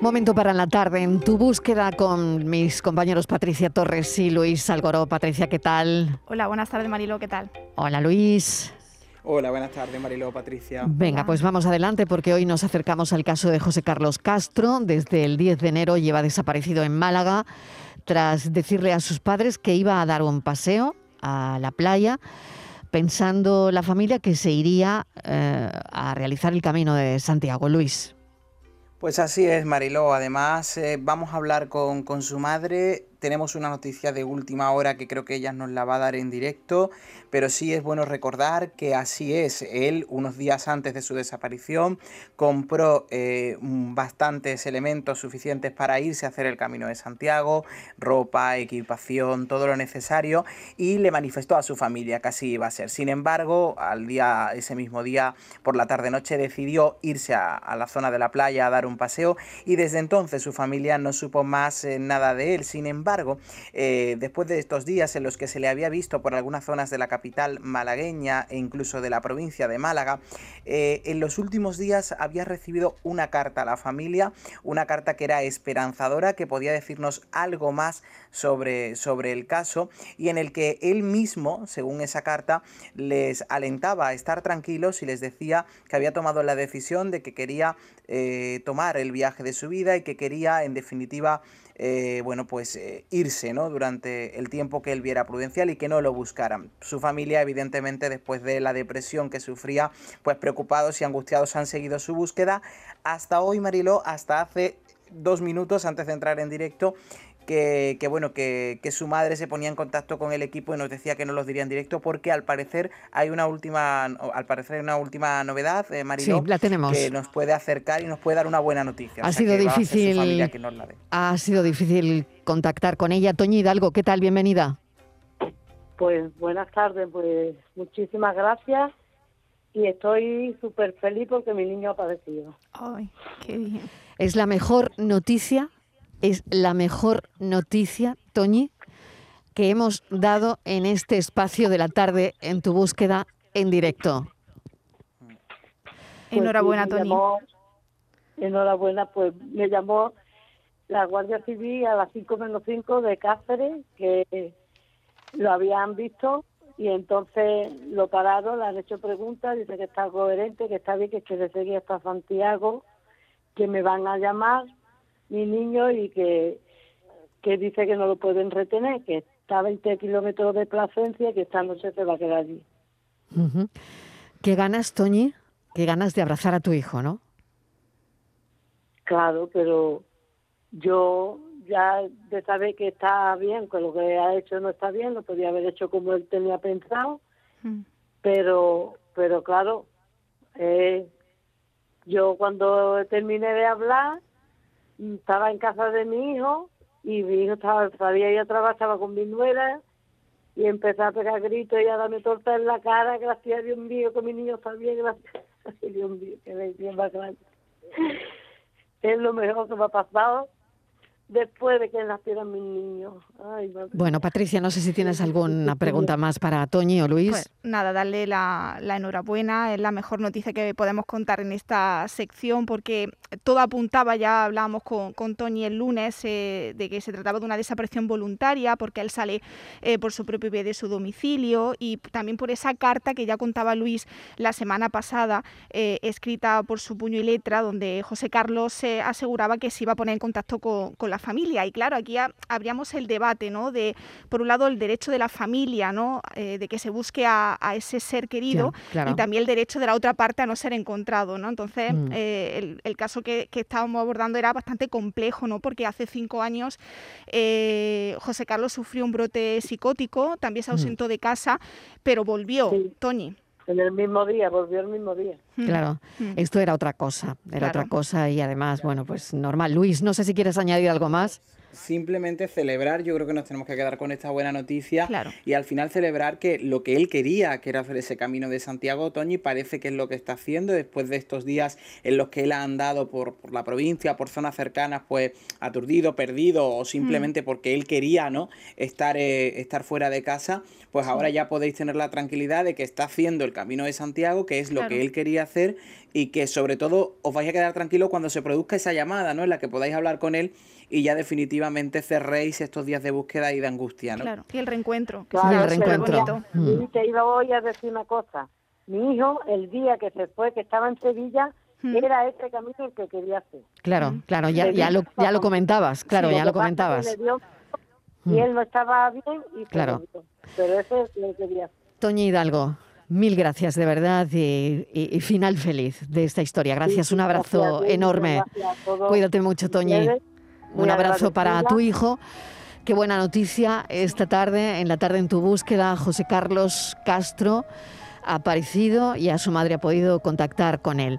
momento para en la tarde, en tu búsqueda con mis compañeros Patricia Torres y Luis Algoró. Patricia, ¿qué tal? Hola, buenas tardes Marilo, ¿qué tal? Hola Luis. Hola, buenas tardes Marilo, Patricia. Venga, pues vamos adelante porque hoy nos acercamos al caso de José Carlos Castro. Desde el 10 de enero lleva desaparecido en Málaga tras decirle a sus padres que iba a dar un paseo a la playa pensando la familia que se iría eh, a realizar el camino de Santiago. Luis. Pues así es, Mariló. Además, eh, vamos a hablar con, con su madre tenemos una noticia de última hora que creo que ella nos la va a dar en directo, pero sí es bueno recordar que así es. Él, unos días antes de su desaparición, compró eh, bastantes elementos suficientes para irse a hacer el camino de Santiago, ropa, equipación, todo lo necesario, y le manifestó a su familia que así iba a ser. Sin embargo, al día, ese mismo día, por la tarde-noche, decidió irse a, la zona de la playa a dar un paseo, y desde entonces su familia no supo más eh, nada de él. Sin embargo, embargo, eh, después de estos días en los que se le había visto por algunas zonas de la capital malagueña e incluso de la provincia de Málaga, eh, en los últimos días había recibido una carta a la familia, una carta que era esperanzadora, que podía decirnos algo más sobre, sobre el caso y en el que él mismo, según esa carta, les alentaba a estar tranquilos y les decía que había tomado la decisión de que quería eh, tomar el viaje de su vida y que quería, en definitiva, bueno, pues irse, ¿no? Durante el tiempo que él viera prudencial y que no lo buscaran. Su familia, evidentemente, después de la depresión que sufría, pues preocupados y angustiados han seguido su búsqueda. Hasta hoy, Mariló, hasta hace dos minutos antes de entrar en directo, que, bueno, que, su madre se ponía en contacto con el equipo y nos decía que no los diría en directo porque al parecer hay una última, al parecer una última novedad, eh, sí, la tenemos. que nos puede acercar y nos puede dar una buena noticia. Ha sido difícil. Ha sido difícil contactar con ella. Toñi Hidalgo, ¿qué tal? Bienvenida. Pues buenas tardes, pues muchísimas gracias y estoy súper feliz porque mi niño ha aparecido. Ay, qué bien. Es la mejor noticia es la mejor noticia, Toñi, que hemos dado en este espacio de la tarde en tu búsqueda en directo. Pues enhorabuena, Toñi. enhorabuena, pues me llamó la Guardia Civil a las 5 menos 5 de Cáceres, que lo habían visto y entonces lo pararon, le han hecho preguntas, dice que está coherente, que está bien, que quiere seguir hasta Santiago, que me van a llamar mi niño y que, que dice que no lo pueden retener, que está a 20 kilómetros de Plasencia y que esta noche se va a quedar allí. ¿Qué ganas, Toñi? ¿Qué ganas de abrazar a tu hijo, no? Claro, pero yo ya de saber que está bien, que lo que ha hecho no está bien, lo podía haber hecho como él tenía pensado, mm. pero pero claro, eh, yo cuando terminé de hablar, estaba en casa de mi hijo y mi hijo estaba, sabía ir a con mi nuera y empezó a pegar gritos y a darme torta en la cara, gracias a Dios mío que mi niño bien, gracias a Dios mío que bien más grande. Es lo mejor que me ha pasado después de que nacieran mis niños. bueno, Patricia, no sé si tienes alguna pregunta más para Toñi o Luis. Pues nada, darle la, enhorabuena, es la mejor noticia que podemos contar en esta sección porque todo apuntaba, ya hablábamos con, con Toñi el lunes, eh, de que se trataba de una desaparición voluntaria porque él sale eh, por su propio pie de su domicilio y también por esa carta que ya contaba Luis la semana pasada, eh, escrita por su puño y letra, donde José Carlos se aseguraba que se iba a poner en contacto con, con la familia. Y claro, aquí habríamos el debate, ¿no? De, por un lado, el derecho de la familia, ¿no? Eh, de que se busque a, ese ser querido y también el derecho de la otra parte a no ser encontrado, ¿no? Entonces, mm. eh, el, caso que, estábamos abordando era bastante complejo, ¿no? Porque hace cinco años eh, José Carlos sufrió un brote psicótico, también se mm. ausentó de casa, pero volvió, Toñi. En el mismo día, volvió el mismo día. Claro, esto era otra cosa, era otra cosa y además, bueno, pues normal. Luis, no sé si quieres añadir algo más. Simplemente celebrar, yo creo que nos tenemos que quedar con esta buena noticia y al final celebrar que lo que él quería, que era hacer ese camino de Santiago, Toñi, parece que es lo que está haciendo después de estos días en los que él ha andado por, la provincia, por zonas cercanas, pues aturdido, perdido o simplemente mm. porque él quería, ¿no? Estar, eh, estar fuera de casa, pues ahora ya podéis tener la tranquilidad de que está haciendo el camino de Santiago, que es lo que él quería hacer y que sobre todo os vais a quedar tranquilos cuando se produzca esa llamada, ¿no? En la que podáis hablar con él y ya definitivamente cerréis estos días de búsqueda y de angustia, ¿no? Claro, y el reencuentro. Claro, el reencuentro. Y te iba hoy a decir una cosa. Mi hijo, el día que se fue, que estaba en Sevilla, hmm. era este camino el que quería hacer. Claro, hmm. claro, ya, ya, lo, ya lo comentabas, claro, ya lo comentabas. y hmm. él no estaba bien y claro. pero ese es lo que quería hacer. Toña Hidalgo, Mil gracias, de verdad, y, final feliz de esta historia. Gracias, un abrazo enorme. Cuídate mucho, Toñi. Un abrazo para tu hijo. Qué buena noticia esta tarde, en la tarde en tu búsqueda, José Carlos Castro ha aparecido y a su madre ha podido contactar con él.